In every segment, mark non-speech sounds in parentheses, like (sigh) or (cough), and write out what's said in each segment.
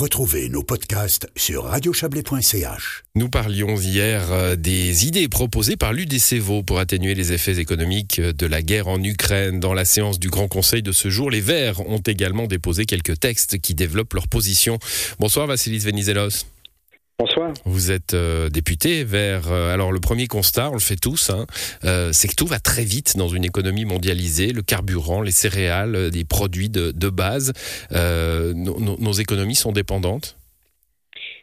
Retrouvez nos podcasts sur radiochablais.ch. Nous parlions hier euh, des idées proposées par l'UDCVO pour atténuer les effets économiques de la guerre en Ukraine. Dans la séance du Grand Conseil de ce jour, les Verts ont également déposé quelques textes qui développent leur position. Bonsoir Vassilis Venizelos. Bonsoir. Vous êtes euh, député vers. Euh, alors, le premier constat, on le fait tous, hein, euh, c'est que tout va très vite dans une économie mondialisée. Le carburant, les céréales, des produits de, base. nos économies sont dépendantes?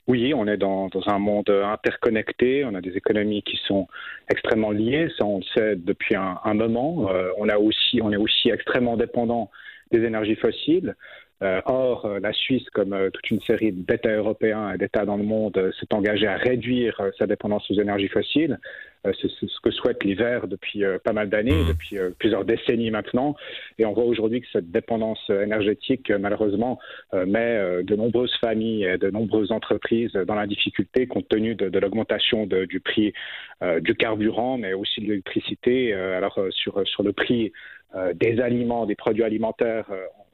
Oui, on est dans, un monde interconnecté, on a des économies qui sont extrêmement liées, ça on le sait depuis un, moment. on, a aussi, on est aussi extrêmement dépendant des énergies fossiles. Euh, or, euh, la Suisse, comme euh, toute une série d'États européens et d'États dans le monde, s'est engagée à réduire sa dépendance aux énergies fossiles. C'est ce que souhaitent les Verts depuis pas mal d'années, mmh. depuis plusieurs décennies maintenant. Et on voit aujourd'hui que cette dépendance énergétique, malheureusement, met de nombreuses familles et de nombreuses entreprises dans la difficulté compte tenu de, l'augmentation du prix du carburant, mais aussi de l'électricité. alors, sur, sur le prix des aliments, des produits alimentaires,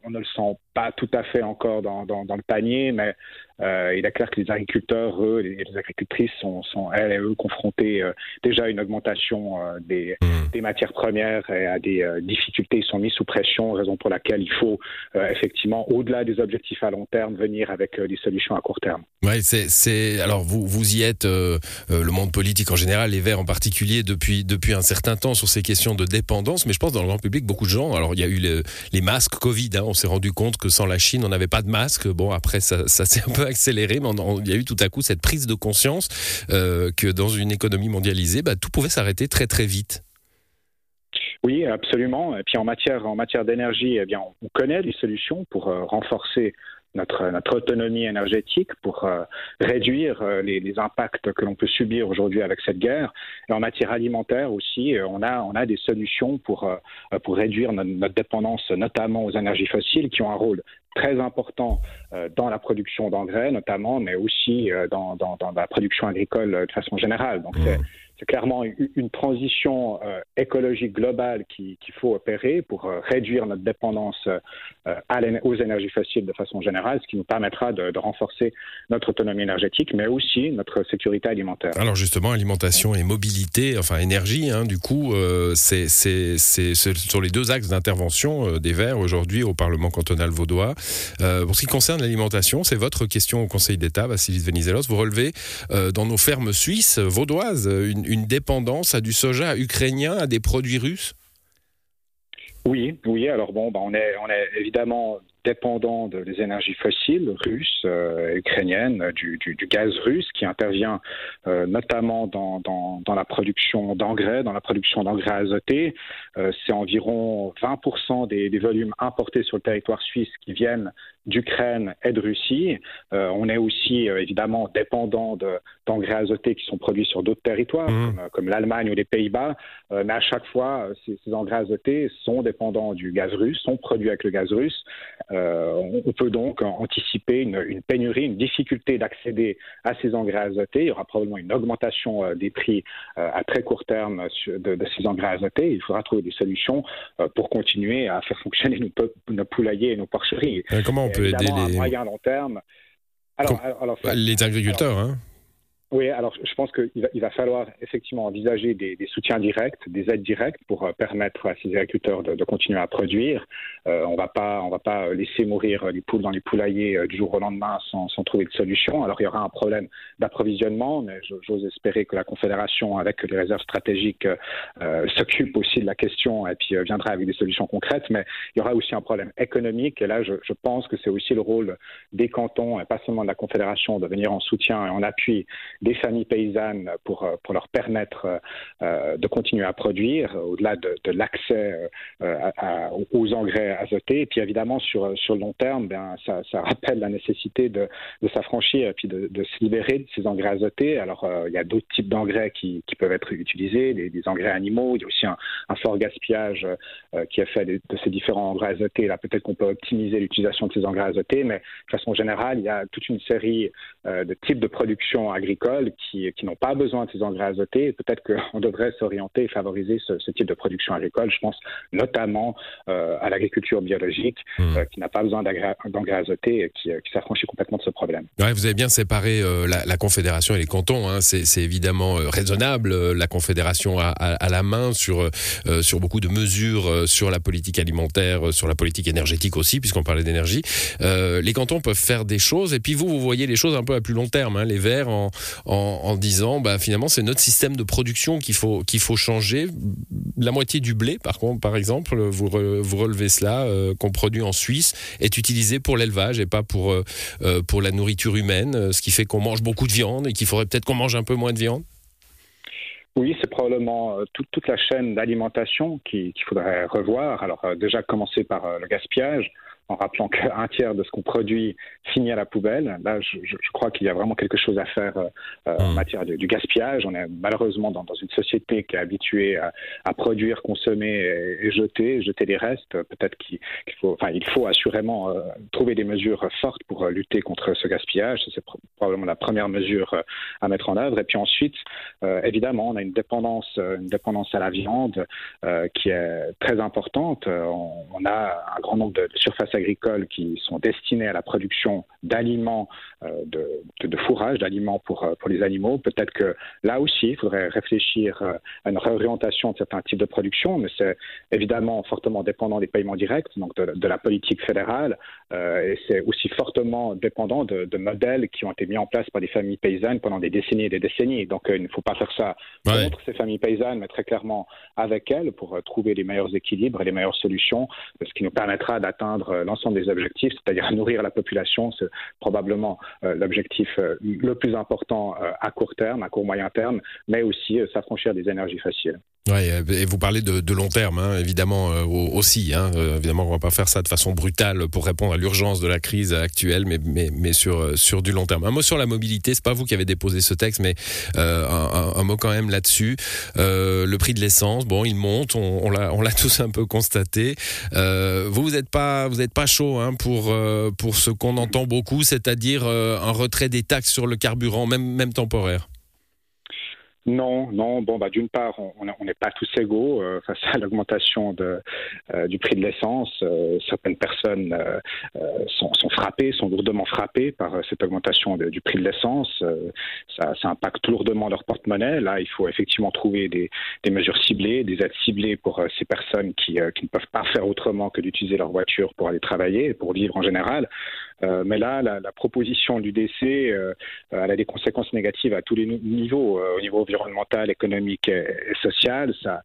on ne le sent pas tout à fait encore dans, le panier, mais euh, il est clair que les agriculteurs, eux, les, les agricultrices sont, sont, elles et eux, confrontés euh, déjà à une augmentation euh, des, mmh. des, matières premières et à des difficultés. Ils sont mis sous pression, raison pour laquelle il faut effectivement, au-delà des objectifs à long terme, venir avec des solutions à court terme. Oui, c'est, alors vous, vous y êtes, le monde politique en général, les Verts en particulier, depuis, depuis un certain temps sur ces questions de dépendance, mais je pense dans le grand public, beaucoup de gens, alors il y a eu les masques Covid, hein, on s'est rendu compte que sans la Chine, on n'avait pas de masque. Bon, après, ça, s'est un peu accéléré, mais il y a eu tout à coup cette prise de conscience euh, que dans une économie mondialisée, bah, tout pouvait s'arrêter très très vite. Oui, absolument. Et puis en matière, en matière d'énergie, eh on connaît les solutions pour euh, renforcer notre, notre autonomie énergétique pour euh, réduire euh, les, les, impacts que l'on peut subir aujourd'hui avec cette guerre. Et en matière alimentaire aussi, euh, on a, on a des solutions pour, pour réduire notre, notre, dépendance notamment aux énergies fossiles qui ont un rôle très important dans la production d'engrais notamment, mais aussi dans, dans, dans, la production agricole de façon générale. Donc c'est clairement une transition euh, écologique globale qu'il faut opérer pour euh, réduire notre dépendance euh, aux énergies fossiles de façon générale, ce qui nous permettra de, renforcer notre autonomie énergétique, mais aussi notre sécurité alimentaire. Alors justement, alimentation et mobilité, enfin énergie, hein, du coup, c'est sur les deux axes d'intervention des Verts aujourd'hui au Parlement cantonal vaudois. pour ce qui concerne l'alimentation, c'est votre question au Conseil d'État, Vassilis Venizelos. Vous relevez dans nos fermes suisses vaudoises une, dépendance à du soja ukrainien, à des produits russes? Oui, oui. Alors bon, bah, on est, évidemment dépendant des énergies fossiles russes, euh, ukrainiennes, du, gaz russe qui intervient euh, notamment dans, la production d'engrais, dans la production d'engrais azotés. Euh, c'est environ 20% des, des, volumes importés sur le territoire suisse qui viennent d'Ukraine et de Russie. Euh, on est aussi évidemment dépendant d'engrais azotés qui sont produits sur d'autres territoires, mmh. comme, comme l'Allemagne ou les Pays-Bas. mais à chaque fois, ces, ces engrais azotés sont dépendants du gaz russe, sont produits avec le gaz russe. Euh, on peut donc anticiper une, pénurie, une difficulté d'accéder à ces engrais azotés. Il y aura probablement une augmentation euh, des prix euh, à très court terme de, ces engrais azotés. Il faudra trouver des solutions pour continuer à faire fonctionner nos, poulaillers et nos porcheries. comment on peut aider les... à moyen long terme. Les agriculteurs, hein oui, alors je pense qu'il va, il va falloir effectivement envisager des, soutiens directs, des aides directes pour euh, permettre à ces agriculteurs de, continuer à produire. Euh, on va pas, on va pas laisser mourir les poules dans les poulaillers euh, du jour au lendemain sans, trouver de solution. Alors il y aura un problème d'approvisionnement, mais j'ose espérer que la Confédération, avec les réserves stratégiques, euh, s'occupe aussi de la question et puis viendra avec des solutions concrètes. Mais il y aura aussi un problème économique. Et là, je pense que c'est aussi le rôle des cantons et pas seulement de la Confédération de venir en soutien et en appui des familles paysannes pour, euh, pour leur permettre euh, euh, de continuer à produire, au-delà de, l'accès aux engrais azotés. Et puis évidemment, sur, sur le long terme, ben, ça, rappelle la nécessité de, de s'affranchir et puis de, se libérer de ces engrais azotés. Alors, il y a d'autres types d'engrais qui, peuvent être utilisés, des, engrais animaux. Il y a aussi un, un fort gaspillage qui est fait de, de, ces différents engrais azotés. Là, peut-être qu'on peut optimiser l'utilisation de ces engrais azotés, mais de façon générale, il y a toute une série de types de production agricole agricoles qui, qui n'ont pas besoin de ces engrais azotés. Peut-être qu'on devrait s'orienter et favoriser ce, ce, type de production agricole. Je pense notamment euh, à l'agriculture biologique mmh. euh, qui n'a pas besoin d'engrais azotés et qui, qui s'affranchit complètement de ce problème. Ouais, vous avez bien séparé euh, la, la, Confédération et les cantons. Hein. C'est évidemment euh, raisonnable. La Confédération a, a, a la main sur, euh, sur beaucoup de mesures sur la politique alimentaire, sur la politique énergétique aussi, puisqu'on parlait d'énergie. les cantons peuvent faire des choses et puis vous, vous voyez les choses un peu à plus long terme. Hein. Les Verts en, en, disant bah, finalement c'est notre système de production qu'il faut, qu'il faut changer. La moitié du blé, par contre, par exemple, vous, re, vous relevez cela, euh, qu'on produit en Suisse, est utilisé pour l'élevage et pas pour, euh, pour la nourriture humaine, ce qui fait qu'on mange beaucoup de viande et qu'il faudrait peut-être qu'on mange un peu moins de viande oui, c'est probablement toute, toute, la chaîne d'alimentation qu'il faudrait revoir. Alors déjà commencer par le gaspillage en rappelant (laughs) qu'un tiers de ce qu'on produit finit à la poubelle. Là, je, crois qu'il y a vraiment quelque chose à faire euh, mmh. en matière de, du gaspillage. On est malheureusement dans, dans une société qui est habituée à, à produire, consommer et, et, jeter, jeter les restes. Peut-être qu'il faut, enfin, il faut assurément euh, trouver des mesures fortes pour euh, lutter contre ce gaspillage. C'est probablement la première mesure euh, à mettre en œuvre. Et puis ensuite, euh, évidemment, on a une dépendance, une dépendance à la viande qui est très importante. On, on, a un grand nombre de, de surfaces agricoles qui sont destinés à la production d'aliments, euh, de, de, de, fourrage, d'aliments pour, euh, pour les animaux. Peut-être que là aussi, il faudrait réfléchir euh, à une réorientation de certains types de production, mais c'est évidemment fortement dépendant des paiements directs, donc de, de la politique fédérale, et c'est aussi fortement dépendant de, de, modèles qui ont été mis en place par des familles paysannes pendant des décennies et des décennies. Donc il ne faut pas faire ça ouais. contre ces familles paysannes, mais très clairement avec elles pour trouver les meilleurs équilibres et les meilleures solutions, ce qui nous permettra d'atteindre l'ensemble des objectifs, c'est-à-dire (laughs) nourrir la population, c'est probablement euh, l'objectif euh, le plus important euh, à court terme, à court moyen terme, mais aussi euh, s'affranchir des énergies fossiles. Ouais, et vous parlez de, de long terme, hein, évidemment euh, aussi. Hein, euh, évidemment, on va pas faire ça de façon brutale pour répondre à l'urgence de la crise actuelle, mais, mais, mais sur sur du long terme. Un mot sur la mobilité. C'est pas vous qui avez déposé ce texte, mais euh, un, un, mot quand même là-dessus. Euh, le prix de l'essence, bon, il monte. On, on l'a (laughs) tous un peu constaté. Euh, vous vous êtes pas vous êtes pas chaud hein, pour pour ce qu'on entend beaucoup, c'est-à-dire un retrait des taxes sur le carburant, même même temporaire? Non, non. Bon, bah, d'une part, on n'est pas tous égaux euh, face à l'augmentation euh, du prix de l'essence. Euh, certaines personnes sont, frappées, sont lourdement frappées par cette augmentation du prix de l'essence. Ça, ça, impacte lourdement leur porte-monnaie. Là, il faut effectivement trouver des, des, mesures ciblées, des aides ciblées pour ces personnes qui, qui, ne peuvent pas faire autrement que d'utiliser leur voiture pour aller travailler, pour vivre en général. Mais là, la, proposition du décès, elle a des conséquences négatives à tous les niveaux, au niveau environnementale, économique et, sociale. Ça,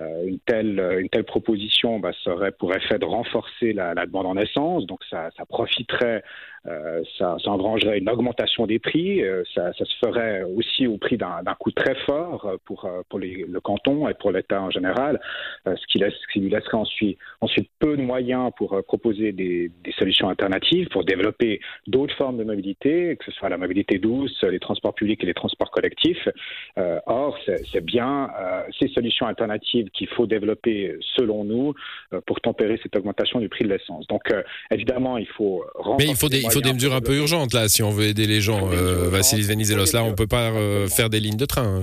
euh, une, telle, une telle proposition bah, serait pour effet de renforcer la, la demande en essence, donc ça, ça profiterait euh, ça, ça engrangerait une augmentation des prix. Euh, ça, se ferait aussi au prix d'un coût très fort pour, pour les, le canton et pour l'État en général, euh, ce, qui laisse, ce lui laisserait ensuite, peu de moyens pour euh, proposer des, solutions alternatives, pour développer d'autres formes de mobilité, que ce soit la mobilité douce, les transports publics et les transports collectifs. Euh, c'est bien ces solutions alternatives qu'il faut développer, selon nous, pour tempérer cette augmentation du prix de l'essence. Donc, évidemment, il faut Mais il faut des, il faut des mesures un peu urgentes là si on veut aider les gens. Euh, Vassilis Venizelos, là on peut pas euh, faire des lignes de train.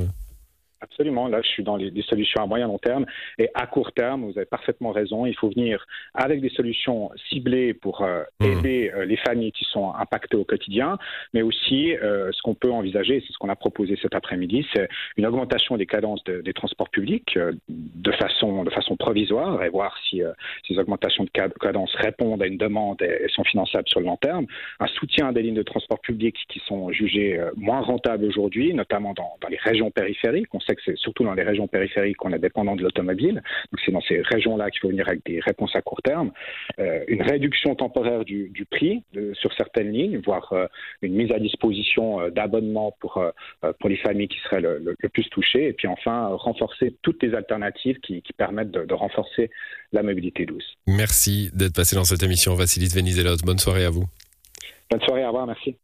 Absolument. Là, je suis dans les, les, solutions à moyen long terme et à court terme. Vous avez parfaitement raison. Il faut venir avec des solutions ciblées pour euh, mmh. aider euh, les familles qui sont impactées au quotidien, mais aussi euh, ce qu'on peut envisager, c'est ce qu'on a proposé cet après-midi, c'est une augmentation des cadences de, des transports publics de façon de façon provisoire et voir si ces augmentations de cadence répondent à une demande et, et, sont finançables sur le long terme. Un soutien des lignes de transport public qui sont jugées moins rentables aujourd'hui, notamment dans, dans les régions périphériques. On sait que c'est surtout dans les régions périphériques qu'on est dépendant de l'automobile. Donc c'est dans ces régions-là qu'il faut venir avec des réponses à court terme. Euh, une réduction temporaire du, du prix de, sur certaines lignes, voire euh, une mise à disposition euh, d'abonnements pour, euh, pour les familles qui seraient le, le, le, plus touchées. Et puis enfin, renforcer toutes les alternatives qui, qui permettent de, de, renforcer la mobilité douce. Merci d'être passé dans cette émission, Vassilis Venizelos. Bonne soirée à vous. Bonne soirée, au revoir, merci.